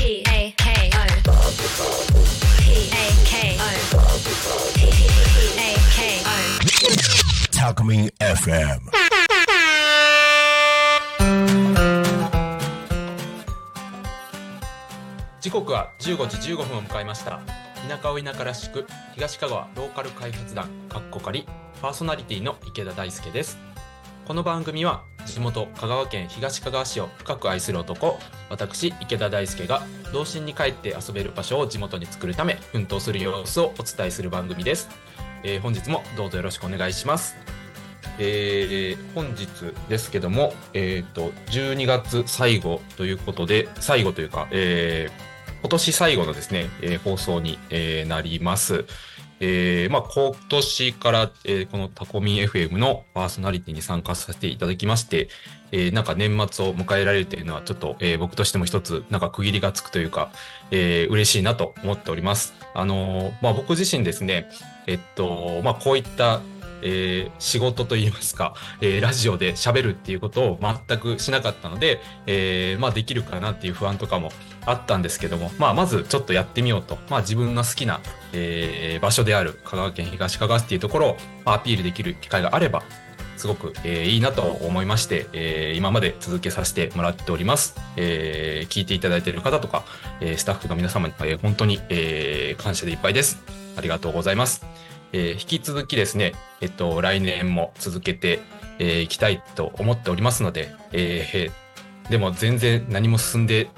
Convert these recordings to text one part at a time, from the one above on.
P A K O P A K O P A K O Talkme FM. 時刻は15時15分を迎えました田舎を田舎らしく東香川ローカル開発団かっこかりパーソナリティの池田大輔ですこの番組は地元香川県東香川市を深く愛する男私池田大輔が童心に帰って遊べる場所を地元に作るため奮闘する様子をお伝えする番組です、えー本日もどうぞよろしくお願いしますえー本日ですけども、えっ、と、12月最後ということで、最後というか、えー今年最後のですね、えー放送に、えーなります。えーまあ、今年から、えーこのタコミン FM のパーソナリティに参加させていただきまして、えーなんか年末を迎えられるというのはちょっと、えー僕としても一つなんか区切りがつくというか、えー嬉しいなと思っております。あのーまあ、僕自身ですね、えっと、まあ、こういったえー仕事といいますか、えーラジオで喋るっていうことを全くしなかったので、えーまあできるかなっていう不安とかもあったんですけども、まあまずちょっとやってみようと、まあ自分の好きな、えー場所である香川県東香川市っていうところをアピールできる機会があれば、すごく、えーいいなと思いまして、えー今まで続けさせてもらっております。えー聞いていただいている方とか、えースタッフの皆様に、えー本当に、えー感謝でいっぱいです。ありがとうございます。えー引き続きですね、えっと、来年も続けてい、えーいきたいと思っておりますので、えーでも全然何も進んで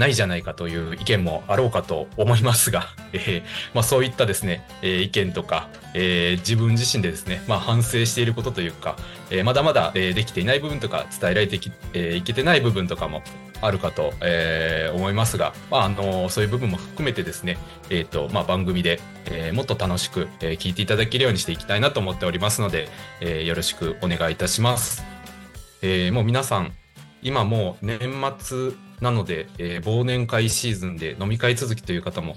ないじゃないかという意見もあろうかと思いますが、えーまあ、そういったですね、えー意見とか、えー自分自身でですね、まあ、反省していることというか、えーまだまだ、えーできていない部分とか伝えられてき、えーいけてない部分とかもあるかと、えー思いますが、まああのそういう部分も含めてですね、えーとまあ、番組で、えーもっと楽しく、えー聞いていただけるようにしていきたいなと思っておりますので、えーよろしくお願いいたします。えーもう皆さん、今もう年末なので、えー忘年会シーズンで飲み会続きという方も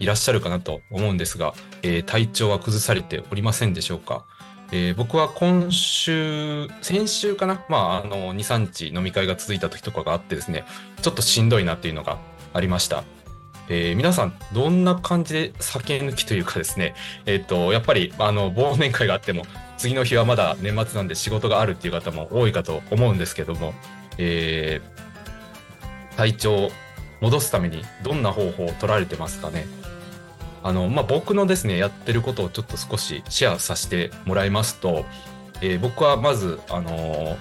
いらっしゃるかなと思うんですが、えー体調は崩されておりませんでしょうか？えー僕は今週、先週かな、まあ、あの、2、3日飲み会が続いた時とかがあってですね、ちょっとしんどいなっていうのがありました。えー皆さん、どんな感じで酒抜きというかですね、えっ、と、やっぱり、あの、忘年会があっても、次の日はまだ年末なんで仕事があるっていう方も多いかと思うんですけども、えー体調を戻すためにどんな方法を取られてますかね？あの、まあ、僕のですね、やってることをちょっと少しシェアさせてもらいますと、えー僕はまず、あのー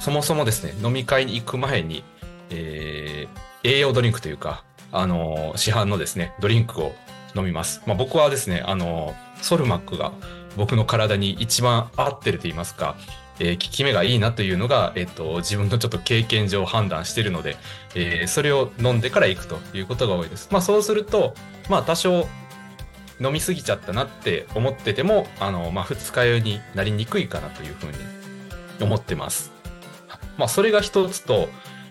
そもそもですね、飲み会に行く前に、えー栄養ドリンクというか、あの市販のですね、ドリンクを飲みます。まあ、僕はですね、あのソルマックが僕の体に一番合ってると言いますか、えー効き目がいいなというのが、えっ、と、自分のちょっと経験上判断しているので、えーそれを飲んでから行くということが多いです。まあ、そうすると、まあ、多少飲みすぎちゃったなって思ってても、あの、まあ、二日酔いになりにくいかなというふうに思ってます。まあ、それが一つと、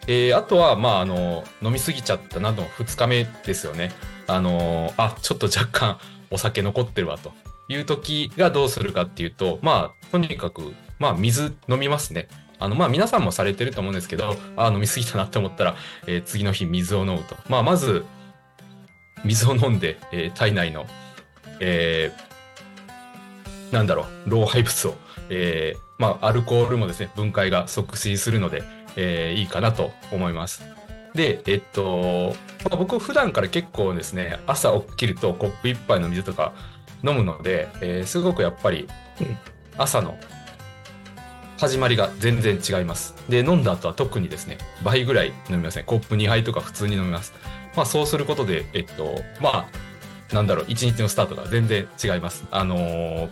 えーあとは、まあ、あの、飲みすぎちゃったなの二日目ですよね。あの、あ、ちょっと若干お酒残ってるわという時がどうするかっていうと、まあ、とにかく、まあ、水飲みますね。あの、まあ、皆さんもされてると思うんですけど、あ、飲みすぎたなって思ったら、えー次の日水を飲むと。まあ、まず、水を飲んで、えー体内の、えーなんだろう、老廃物を、えーまあ、アルコールもですね、分解が促進するので、えーいいかなと思います。で、えっと、まあ僕普段から結構ですね、朝起きるとコップ一杯の水とか飲むので、えーすごくやっぱり、うん朝の始まりが全然違います。で、飲んだ後は特にですね、倍ぐらい飲みますね。コップ2杯とか普通に飲みます。まあそうすることで、えっと、まあ、なんだろう、一日のスタートが全然違います。あのー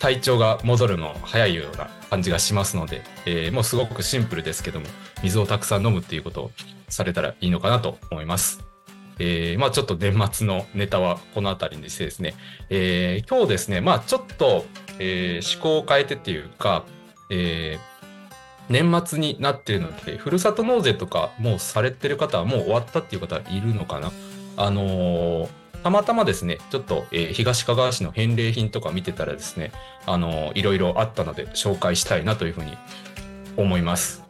体調が戻るの早いような感じがしますので、えーもうすごくシンプルですけども、水をたくさん飲むっていうことをされたらいいのかなと思います。えーまあちょっと年末のネタはこのあたりにしてですね、えー今日ですね、まあちょっと、えー思考を変えてっていうか、えー年末になってるので、ふるさと納税とかもうされてる方はもう終わったっていう方はいるのかな？あのーたまたまですね、ちょっと、えー東かがわ市の返礼品とか見てたらですね、あのーいろいろあったので紹介したいなというふうに思います。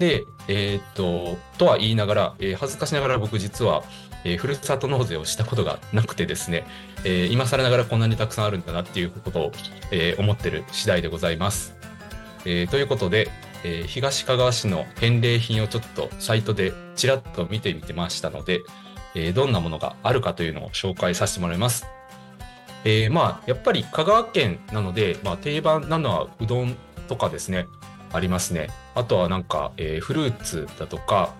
で、えーっと、とは言いながら、えー恥ずかしながら僕実は、えーふるさと納税をしたことがなくてですね、えー今更ながらこんなにたくさんあるんだなっていうことを、えー思ってる次第でございます。えーということで、え東かがわ市の返礼品をちょっとサイトでちらっと見てみてましたので、えどんなものがあるかというのを紹介させてもらいます。えーまあ、やっぱり香川県なので、まあ、定番なのはうどんとかですね、ありますね。あとはなんか、えーフルーツだとか、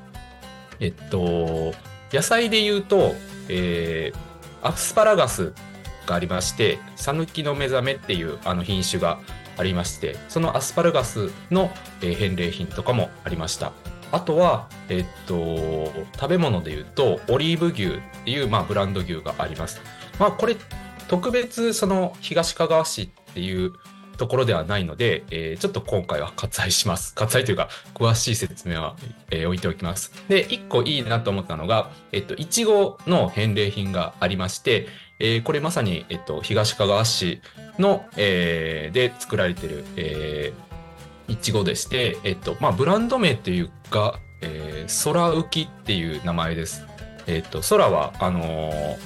えっと、野菜で言うと、えーアスパラガスがありまして、さぬきの目覚めっていうあの品種がありまして、そのアスパラガスの、え返礼品とかもありました。あとは、えっと、食べ物で言うと、オリーブ牛っていう、まあ、ブランド牛があります。まあ、これ、特別、その、東かがわ市っていうところではないので、えーちょっと今回は割愛します。割愛というか、詳しい説明は、えー置いておきます。で、一個いいなと思ったのが、えっと、いちごの返礼品がありまして、えーこれまさに、えっと、東かがわ市の、えーで作られてる、えーいちごでして、えっと、まあ、ブランド名っていうか、えー、空浮きっていう名前です。えっと、空は、あのー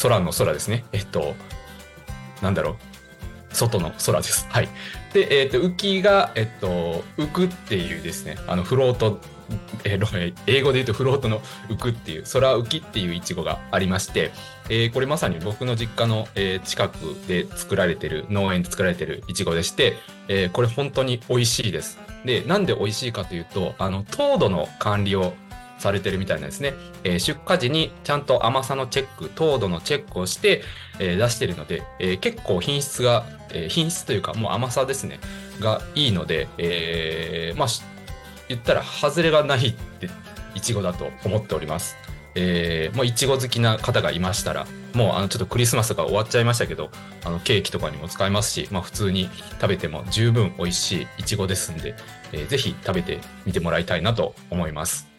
空の空ですね。えっと、なんだろう。外の空です。はい。で、えっと、浮きが、えっと、浮くっていうですね、あの、フロート、えー英語で言うとフロートの浮くっていう、空浮きっていうイチゴがありまして、えーこれまさに僕の実家の、えー近くで作られてる、農園で作られてるイチゴでして、えーこれ本当に美味しいです。で、なんで美味しいかというと、あの、糖度の管理をされてるみたいなんですね。えー出荷時にちゃんと甘さのチェック、糖度のチェックをして、えー出してるので、えー結構品質が、えー品質というかもう甘さですね、がいいので、えーまあ、言ったら外れがないって、いちごだと思っております。えー、もういちご好きな方がいましたら、もうあのちょっとクリスマスが終わっちゃいましたけど、あのケーキとかにも使えますし、まあ普通に食べても十分美味しいいちごですんで、えーぜひ食べてみてもらいたいなと思います。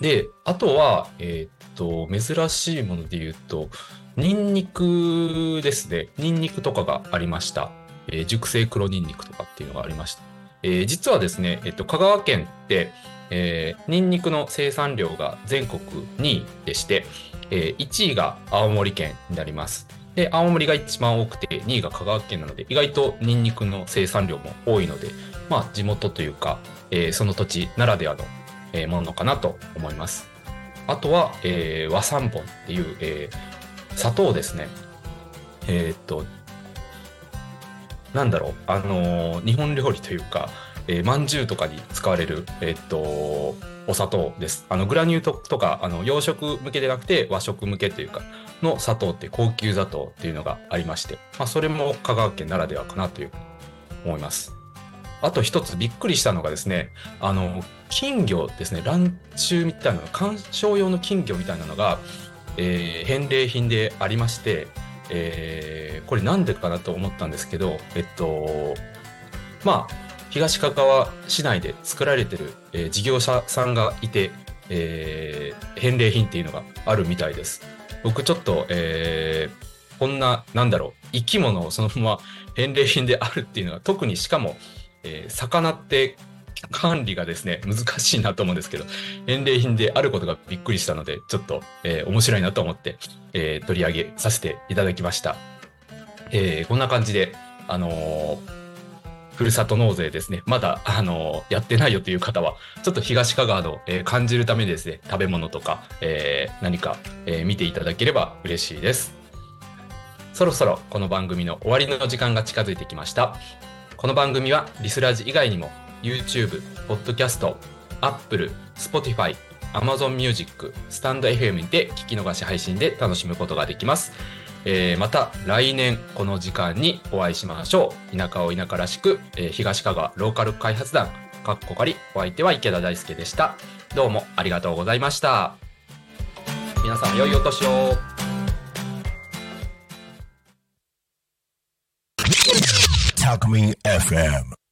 で、あとは、えーっと、珍しいもので言うと、ニンニクですね。ニンニクとかがありました。えー熟成黒ニンニクとかっていうのがありました。えー実はですね、えっと、香川県って、えーニンニクの生産量が全国2位でして、えー1位が青森県になります。で、青森が一番多くて、2位が香川県なので、意外とニンニクの生産量も多いので、まあ、地元というか、えーその土地ならではの、えものかなと思います。あとは、えー和三本っていう、えー砂糖ですね。えーっと、なんだろう、あの日本料理というか、えー、まんじゅうとかに使われる、えっと、お砂糖です。あの、グラニュー糖とか、あの、洋食向けでなくて和食向けというか、の砂糖って高級砂糖っていうのがありまして、まあ、それも香川県ならではかなという思います。あと一つびっくりしたのがですね、あの、金魚ですね、ランチュウみたいな、観賞用の金魚みたいなのが、えー返礼品でありまして、えーこれなんでかなと思ったんですけど、えっと、まあ、東かがわ市内で作られてる、えー事業者さんがいて、えー返礼品っていうのがあるみたいです。僕ちょっと、えーこんな、なんだろう、生き物をそのまま返礼品であるっていうのは、特にしかも、えー魚って管理がですね、難しいなと思うんですけど、返礼品であることがびっくりしたので、ちょっと、えー面白いなと思って、えー取り上げさせていただきました。えーこんな感じで、あのーふるさと納税ですね。まだ、あのーやってないよという方は、ちょっと東香川の、えー感じるためにですね、食べ物とか、えー何か、えー見ていただければ嬉しいです。そろそろこの番組の終わりの時間が近づいてきました。この番組はリスラジ以外にも YouTube、Podcast、Apple、Spotify、Amazon Music、スタンド FM で聞き逃し配信で楽しむことができます。えーまた来年この時間にお会いしましょう。田舎を田舎らしく、えー東香川ローカル開発団、かっこかり、お相手は池田大輔でした。どうもありがとうございました。皆さん良いお年を。Alchemy FM.